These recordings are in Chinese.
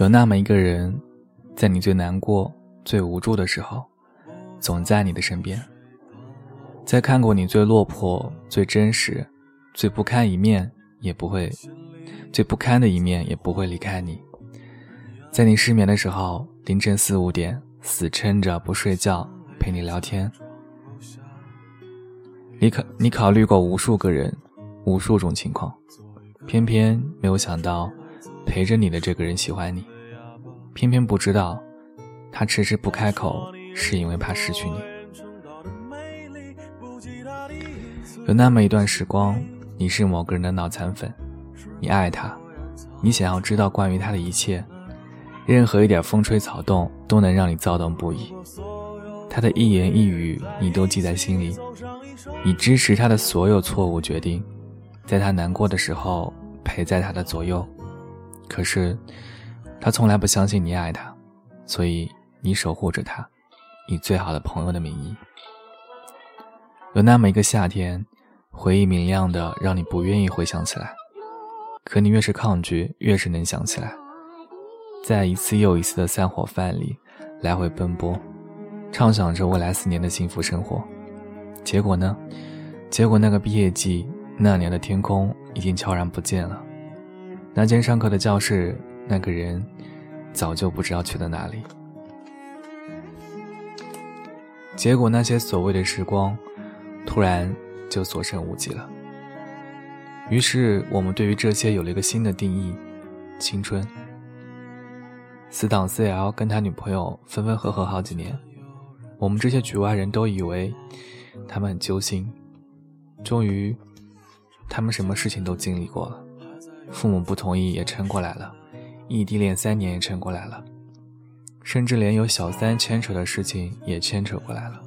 有那么一个人，在你最难过、最无助的时候，总在你的身边。在看过你最落魄、最真实、最不堪一面，也不会最不堪的一面，也不会离开你。在你失眠的时候，凌晨四五点，死撑着不睡觉陪你聊天。你考你考虑过无数个人，无数种情况，偏偏没有想到，陪着你的这个人喜欢你，偏偏不知道，他迟迟不开口，是因为怕失去你。有那么一段时光，你是某个人的脑残粉，你爱他，你想要知道关于他的一切，任何一点风吹草动都能让你躁动不已。他的一言一语你都记在心里，你支持他的所有错误决定，在他难过的时候陪在他的左右。可是，他从来不相信你爱他，所以你守护着他，以最好的朋友的名义。有那么一个夏天。回忆明亮的，让你不愿意回想起来，可你越是抗拒，越是能想起来。在一次又一次的散伙饭里，来回奔波，畅想着未来四年的幸福生活。结果呢？结果那个毕业季，那年的天空已经悄然不见了。那间上课的教室，那个人，早就不知道去了哪里。结果那些所谓的时光，突然。就所剩无几了。于是，我们对于这些有了一个新的定义：青春。死党 CL 跟他女朋友分分合合好几年，我们这些局外人都以为他们很揪心。终于，他们什么事情都经历过了，父母不同意也撑过来了，异地恋三年也撑过来了，甚至连有小三牵扯的事情也牵扯过来了。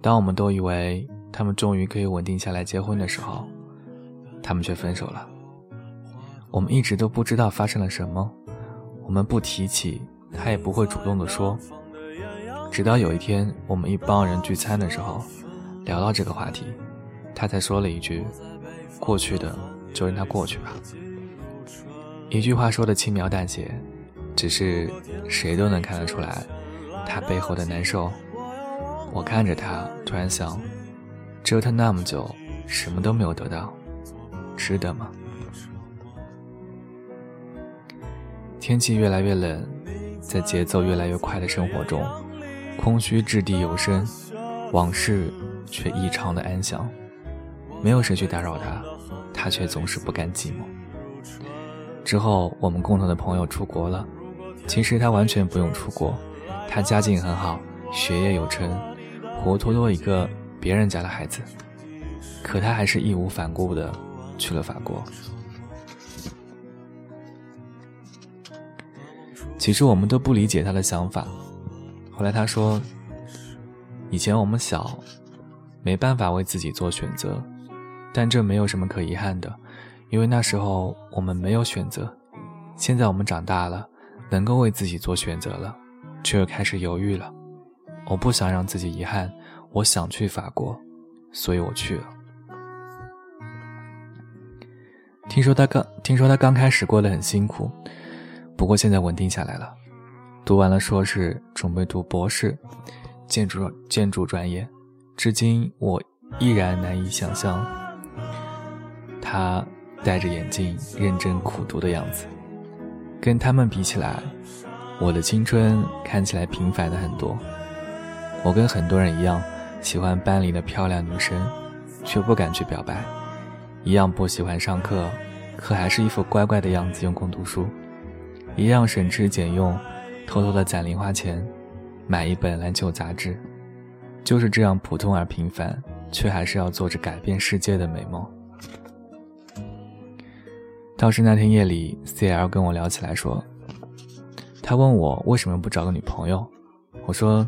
当我们都以为他们终于可以稳定下来结婚的时候，他们却分手了。我们一直都不知道发生了什么，我们不提起，他也不会主动的说。直到有一天，我们一帮人聚餐的时候，聊到这个话题，他才说了一句：“过去的就让它过去吧。”一句话说的轻描淡写，只是谁都能看得出来，他背后的难受。我看着他，突然想，折腾那么久，什么都没有得到，值得吗？天气越来越冷，在节奏越来越快的生活中，空虚掷地有声，往事却异常的安详。没有谁去打扰他，他却总是不甘寂寞。之后，我们共同的朋友出国了，其实他完全不用出国，他家境很好，学业有成。活脱脱一个别人家的孩子，可他还是义无反顾的去了法国。其实我们都不理解他的想法。后来他说：“以前我们小，没办法为自己做选择，但这没有什么可遗憾的，因为那时候我们没有选择。现在我们长大了，能够为自己做选择了，却又开始犹豫了。”我不想让自己遗憾，我想去法国，所以我去了。听说他刚听说他刚开始过得很辛苦，不过现在稳定下来了，读完了硕士，准备读博士，建筑建筑专业。至今我依然难以想象他戴着眼镜认真苦读的样子。跟他们比起来，我的青春看起来平凡的很多。我跟很多人一样，喜欢班里的漂亮女生，却不敢去表白；一样不喜欢上课，可还是一副乖乖的样子用功读书；一样省吃俭用，偷偷的攒零花钱，买一本篮球杂志。就是这样普通而平凡，却还是要做着改变世界的美梦。倒是那天夜里，C.L 跟我聊起来说，他问我为什么不找个女朋友，我说。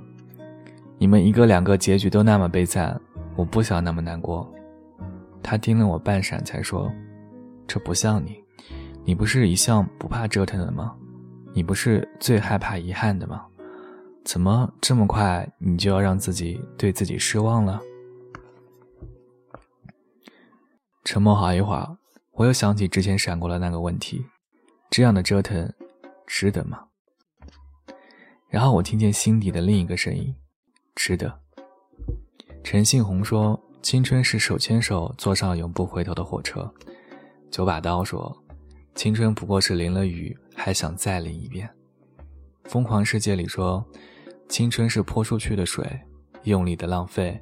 你们一个两个结局都那么悲惨，我不想那么难过。他盯了我半晌，才说：“这不像你，你不是一向不怕折腾的吗？你不是最害怕遗憾的吗？怎么这么快你就要让自己对自己失望了？”沉默好一会儿，我又想起之前闪过的那个问题：这样的折腾，值得吗？然后我听见心底的另一个声音：值得。陈信宏说：“青春是手牵手坐上永不回头的火车。”九把刀说：“青春不过是淋了雨，还想再淋一遍。”疯狂世界里说：“青春是泼出去的水，用力的浪费，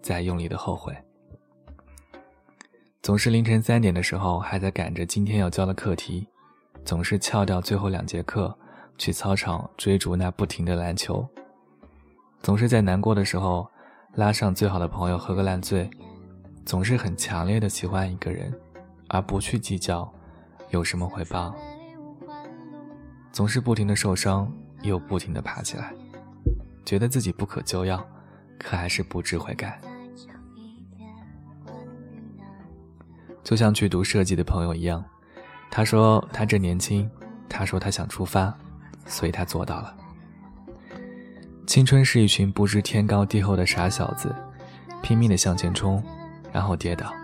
再用力的后悔。”总是凌晨三点的时候还在赶着今天要交的课题，总是翘掉最后两节课去操场追逐那不停的篮球，总是在难过的时候拉上最好的朋友喝个烂醉，总是很强烈的喜欢一个人，而不去计较有什么回报，总是不停的受伤又不停的爬起来，觉得自己不可救药，可还是不知悔改。就像去读设计的朋友一样，他说他正年轻，他说他想出发，所以他做到了。青春是一群不知天高地厚的傻小子，拼命的向前冲，然后跌倒。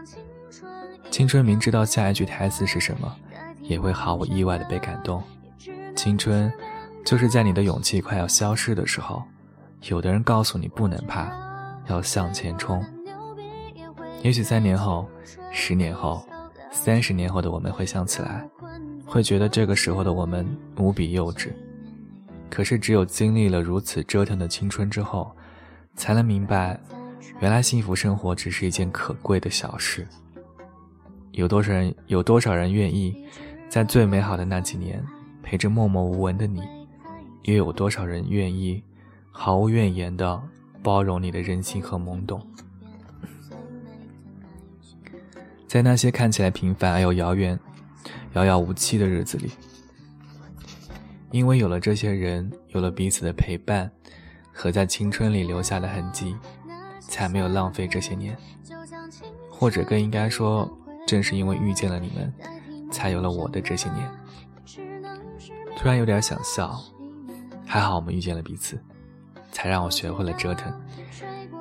青春明知道下一句台词是什么，也会毫无意外的被感动。青春，就是在你的勇气快要消失的时候，有的人告诉你不能怕，要向前冲。也许三年后、十年后、三十年后的我们会想起来，会觉得这个时候的我们无比幼稚。可是，只有经历了如此折腾的青春之后，才能明白，原来幸福生活只是一件可贵的小事。有多少人？有多少人愿意在最美好的那几年陪着默默无闻的你？又有多少人愿意毫无怨言地包容你的任性和懵懂？在那些看起来平凡而又遥远、遥遥无期的日子里，因为有了这些人，有了彼此的陪伴和在青春里留下的痕迹，才没有浪费这些年。或者更应该说，正是因为遇见了你们，才有了我的这些年。突然有点想笑，还好我们遇见了彼此，才让我学会了折腾。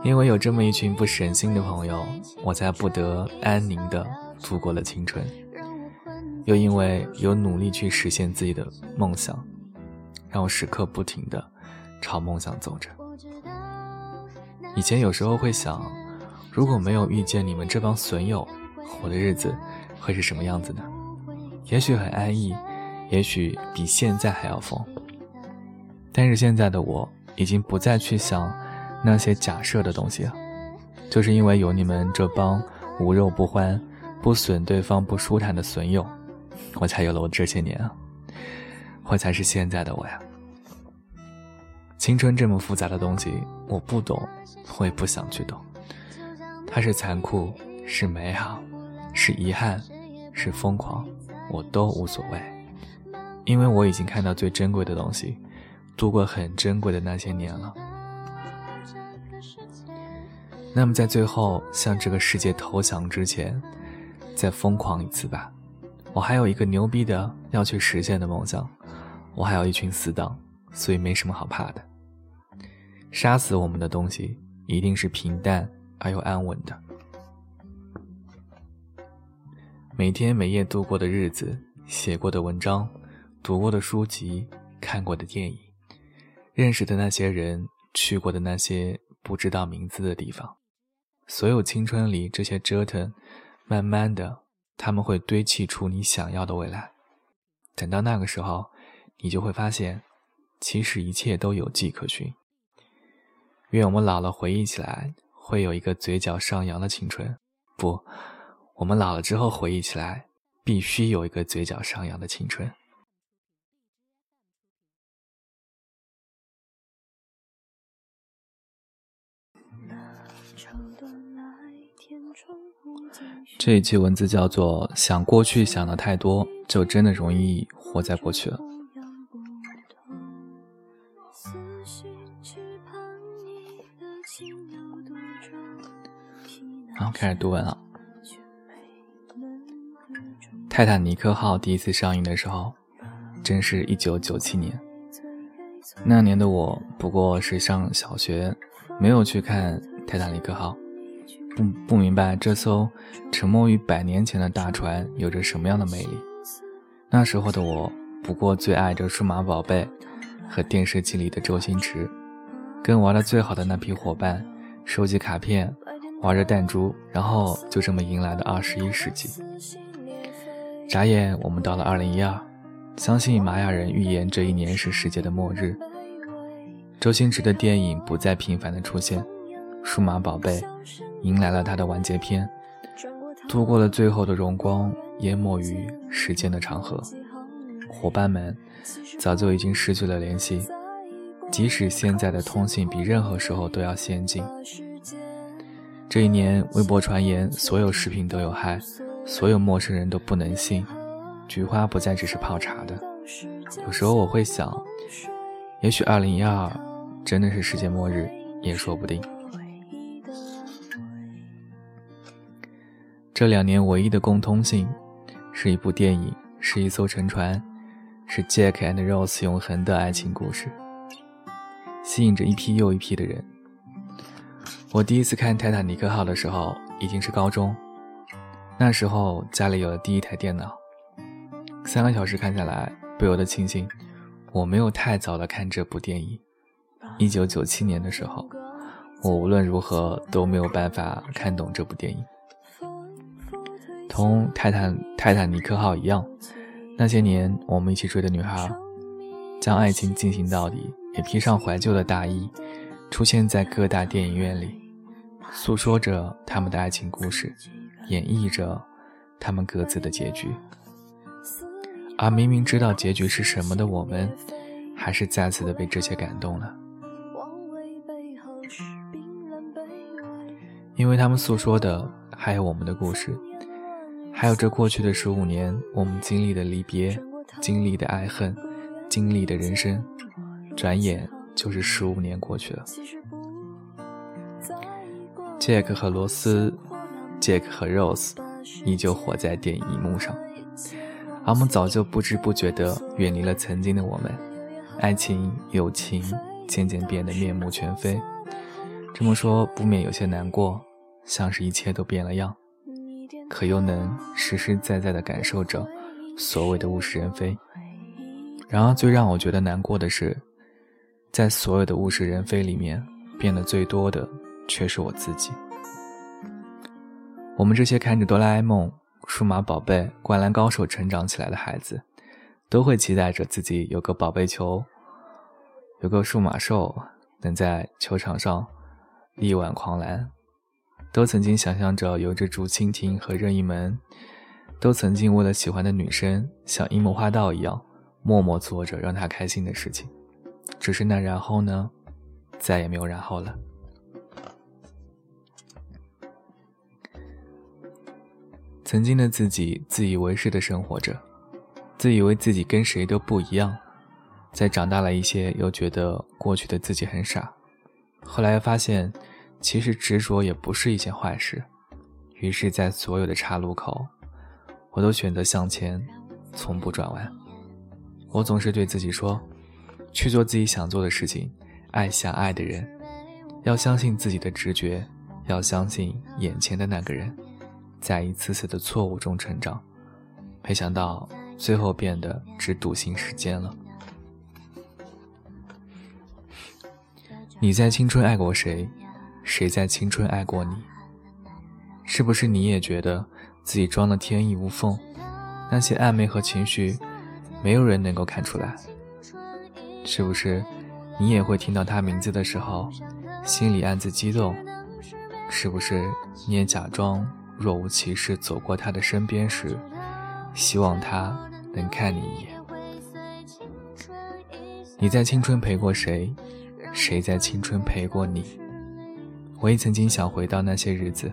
因为有这么一群不省心的朋友，我才不得安宁的度过了青春。又因为有努力去实现自己的梦想，让我时刻不停的朝梦想走着。以前有时候会想，如果没有遇见你们这帮损友，我的日子会是什么样子呢？也许很安逸，也许比现在还要疯。但是现在的我已经不再去想。那些假设的东西啊，就是因为有你们这帮无肉不欢、不损对方不舒坦的损友，我才有了我这些年啊，我才是现在的我呀。青春这么复杂的东西，我不懂，我也不想去懂。它是残酷，是美好，是遗憾，是疯狂，我都无所谓，因为我已经看到最珍贵的东西，度过很珍贵的那些年了。那么，在最后向这个世界投降之前，再疯狂一次吧！我还有一个牛逼的要去实现的梦想，我还有一群死党，所以没什么好怕的。杀死我们的东西，一定是平淡而又安稳的。每天每夜度过的日子，写过的文章，读过的书籍，看过的电影，认识的那些人，去过的那些不知道名字的地方。所有青春里这些折腾，慢慢的，他们会堆砌出你想要的未来。等到那个时候，你就会发现，其实一切都有迹可循。愿我们老了回忆起来，会有一个嘴角上扬的青春。不，我们老了之后回忆起来，必须有一个嘴角上扬的青春。这一句文字叫做“想过去想的太多，就真的容易活在过去了。”然后开始读文了。泰坦尼克号第一次上映的时候，真是一九九七年。那年的我不过是上小学，没有去看泰坦尼克号。不不明白这艘沉没于百年前的大船有着什么样的魅力。那时候的我不过最爱着数码宝贝和电视机里的周星驰，跟玩的最好的那批伙伴收集卡片，玩着弹珠，然后就这么迎来了二十一世纪。眨眼，我们到了二零一二，相信玛雅人预言这一年是世界的末日。周星驰的电影不再频繁的出现，数码宝贝迎来了它的完结篇，度过了最后的荣光，淹没于时间的长河。伙伴们早就已经失去了联系，即使现在的通信比任何时候都要先进。这一年，微博传言所有食品都有害，所有陌生人都不能信，菊花不再只是泡茶的。有时候我会想，也许二零一二。真的是世界末日也说不定。这两年唯一的共通性，是一部电影，是一艘沉船，是 Jack and Rose 永恒的爱情故事，吸引着一批又一批的人。我第一次看《泰坦尼克号》的时候，已经是高中，那时候家里有了第一台电脑，三个小时看下来，不由得庆幸我没有太早的看这部电影。一九九七年的时候，我无论如何都没有办法看懂这部电影。同泰坦泰坦尼克号一样，那些年我们一起追的女孩，将爱情进行到底，也披上怀旧的大衣，出现在各大电影院里，诉说着他们的爱情故事，演绎着他们各自的结局。而明明知道结局是什么的我们，还是再次的被这些感动了。因为他们诉说的还有我们的故事，还有这过去的十五年，我们经历的离别，经历的爱恨，经历的人生，转眼就是十五年过去了。杰克和罗斯，杰克和 Rose 依旧活在电影荧幕上，而我们早就不知不觉地远离了曾经的我们，爱情、友情渐渐变得面目全非。这么说不免有些难过。像是一切都变了样，可又能实实在在的感受着所谓的物是人非。然而，最让我觉得难过的是，在所有的物是人非里面，变得最多的却是我自己。我们这些看着哆啦 A 梦、数码宝贝、灌篮高手成长起来的孩子，都会期待着自己有个宝贝球，有个数码兽，能在球场上力挽狂澜。都曾经想象着有着竹蜻蜓和任意门，都曾经为了喜欢的女生像樱木花道一样默默做着让她开心的事情，只是那然后呢，再也没有然后了。曾经的自己自以为是的生活着，自以为自己跟谁都不一样，在长大了一些又觉得过去的自己很傻，后来发现。其实执着也不是一件坏事，于是，在所有的岔路口，我都选择向前，从不转弯。我总是对自己说：去做自己想做的事情，爱想爱的人，要相信自己的直觉，要相信眼前的那个人，在一次次的错误中成长。没想到最后变得只笃信时间了。你在青春爱过谁？谁在青春爱过你？是不是你也觉得自己装的天衣无缝？那些暧昧和情绪，没有人能够看出来。是不是你也会听到他名字的时候，心里暗自激动？是不是你也假装若无其事走过他的身边时，希望他能看你一眼？你在青春陪过谁？谁在青春陪过你？我也曾经想回到那些日子，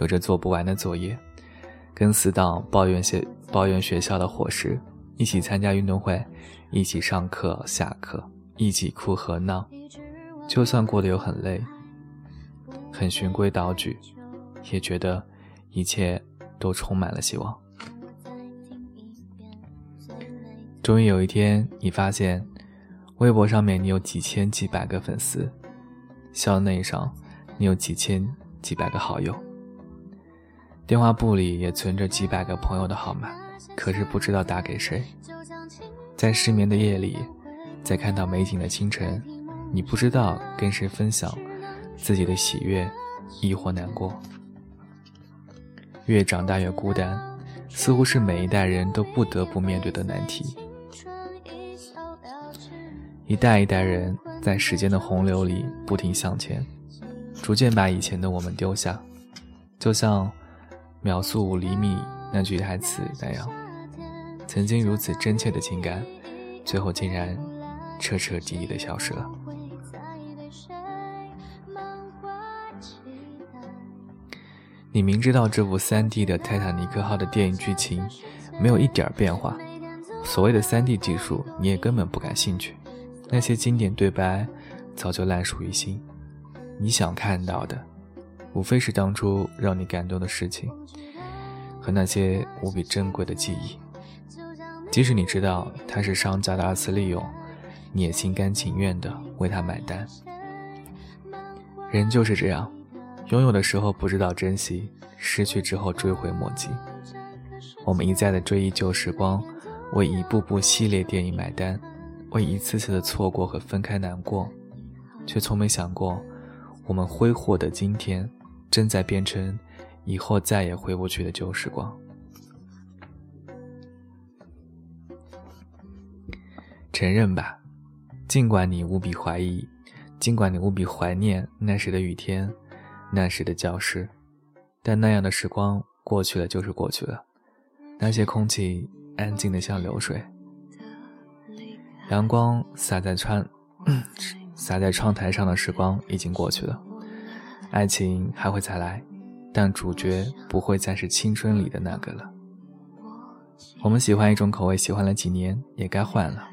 有着做不完的作业，跟死党抱怨学抱怨学校的伙食，一起参加运动会，一起上课下课，一起哭和闹。就算过得有很累，很循规蹈矩，也觉得一切都充满了希望。终于有一天，你发现微博上面你有几千几百个粉丝，校内上。你有几千几百个好友，电话簿里也存着几百个朋友的号码，可是不知道打给谁。在失眠的夜里，在看到美景的清晨，你不知道跟谁分享自己的喜悦，亦或难过。越长大越孤单，似乎是每一代人都不得不面对的难题。一代一代人在时间的洪流里不停向前，逐渐把以前的我们丢下，就像秒速五厘米那句台词那样，曾经如此真切的情感，最后竟然彻彻底底的消失了。你明知道这部 3D 的泰坦尼克号的电影剧情没有一点变化，所谓的 3D 技术你也根本不感兴趣。那些经典对白早就烂熟于心，你想看到的，无非是当初让你感动的事情和那些无比珍贵的记忆。即使你知道它是商家的二次利用，你也心甘情愿的为它买单。人就是这样，拥有的时候不知道珍惜，失去之后追悔莫及。我们一再的追忆旧时光，为一部部系列电影买单。为一次次的错过和分开难过，却从没想过，我们挥霍的今天，正在变成以后再也回不去的旧时光。承认吧，尽管你无比怀疑，尽管你无比怀念那时的雨天，那时的教室，但那样的时光过去了就是过去了，那些空气安静的像流水。阳光洒在窗，洒在窗台上的时光已经过去了，爱情还会再来，但主角不会再是青春里的那个了。我们喜欢一种口味，喜欢了几年，也该换了。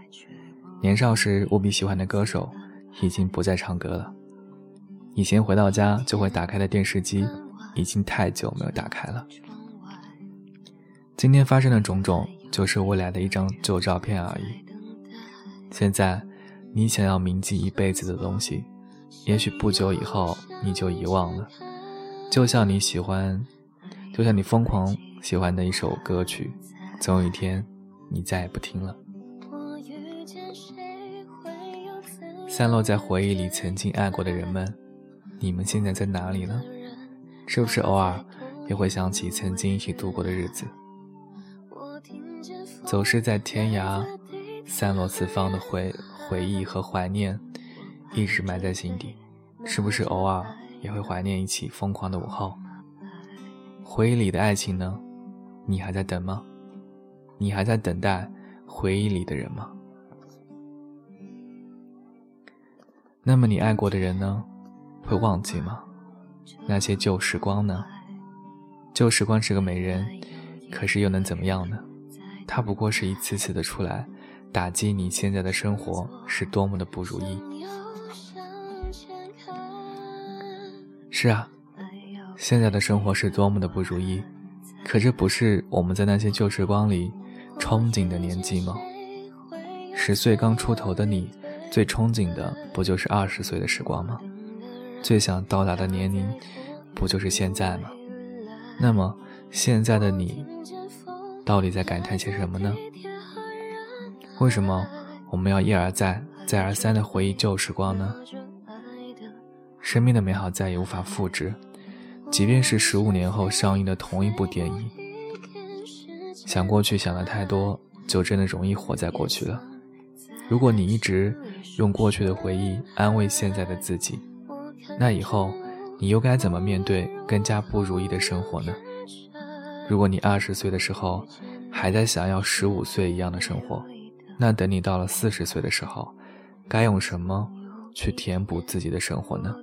年少时无比喜欢的歌手，已经不再唱歌了。以前回到家就会打开的电视机，已经太久没有打开了。今天发生的种种，就是未来的一张旧照片而已。现在，你想要铭记一辈子的东西，也许不久以后你就遗忘了。就像你喜欢，就像你疯狂喜欢的一首歌曲，总有一天你再也不听了。散落在回忆里曾经爱过的人们，你们现在在哪里呢？是不是偶尔也会想起曾经一起度过的日子？走失在天涯。散落四方的回回忆和怀念，一直埋在心底。是不是偶尔也会怀念一起疯狂的午后？回忆里的爱情呢？你还在等吗？你还在等待回忆里的人吗？那么你爱过的人呢？会忘记吗？那些旧时光呢？旧时光是个美人，可是又能怎么样呢？他不过是一次次的出来。打击你现在的生活是多么的不如意。是啊，现在的生活是多么的不如意。可这不是我们在那些旧时光里憧憬的年纪吗？十岁刚出头的你，最憧憬的不就是二十岁的时光吗？最想到达的年龄，不就是现在吗？那么现在的你，到底在感叹些什么呢？为什么我们要一而再、再而三的回忆旧时光呢？生命的美好再也无法复制，即便是十五年后上映的同一部电影。想过去想的太多，就真的容易活在过去了。如果你一直用过去的回忆安慰现在的自己，那以后你又该怎么面对更加不如意的生活呢？如果你二十岁的时候还在想要十五岁一样的生活，那等你到了四十岁的时候，该用什么去填补自己的生活呢？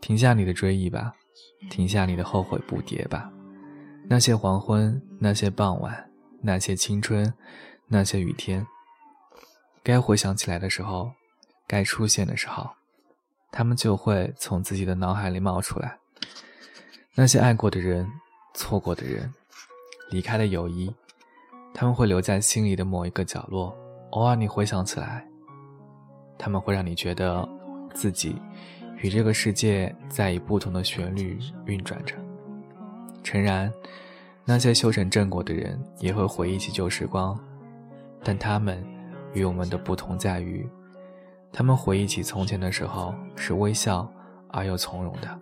停下你的追忆吧，停下你的后悔不迭吧。那些黄昏，那些傍晚，那些青春，那些雨天，该回想起来的时候，该出现的时候，他们就会从自己的脑海里冒出来。那些爱过的人，错过的人，离开的友谊。他们会留在心里的某一个角落，偶尔你回想起来，他们会让你觉得自己与这个世界在以不同的旋律运转着。诚然，那些修成正果的人也会回忆起旧时光，但他们与我们的不同在于，他们回忆起从前的时候是微笑而又从容的。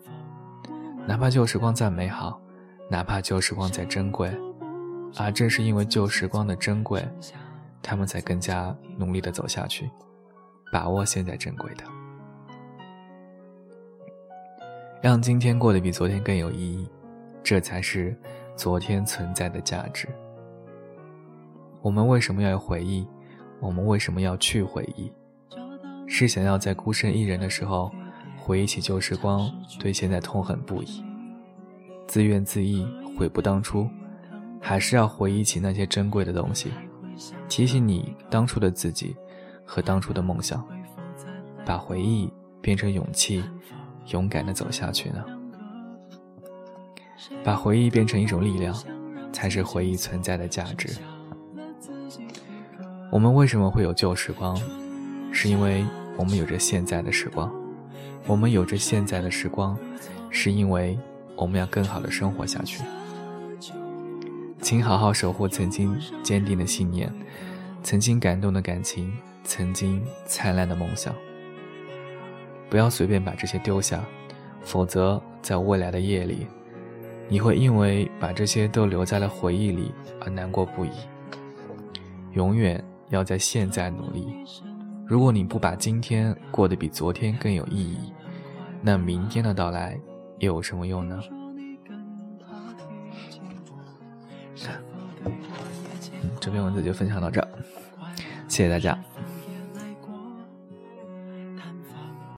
哪怕旧时光再美好，哪怕旧时光再珍贵，而正是因为旧时光的珍贵，他们才更加努力地走下去，把握现在珍贵的，让今天过得比昨天更有意义，这才是。昨天存在的价值。我们为什么要回忆？我们为什么要去回忆？是想要在孤身一人的时候，回忆起旧时光，对现在痛恨不已，自怨自艾，悔不当初；还是要回忆起那些珍贵的东西，提醒你当初的自己和当初的梦想，把回忆变成勇气，勇敢的走下去呢？把回忆变成一种力量，才是回忆存在的价值。我们为什么会有旧时光？是因为我们有着现在的时光。我们有着现在的时光，是因为我们要更好的生活下去。请好好守护曾经坚定的信念，曾经感动的感情，曾经灿烂的梦想。不要随便把这些丢下，否则在未来的夜里。你会因为把这些都留在了回忆里而难过不已。永远要在现在努力。如果你不把今天过得比昨天更有意义，那明天的到来又有什么用呢？这篇文字就分享到这，谢谢大家。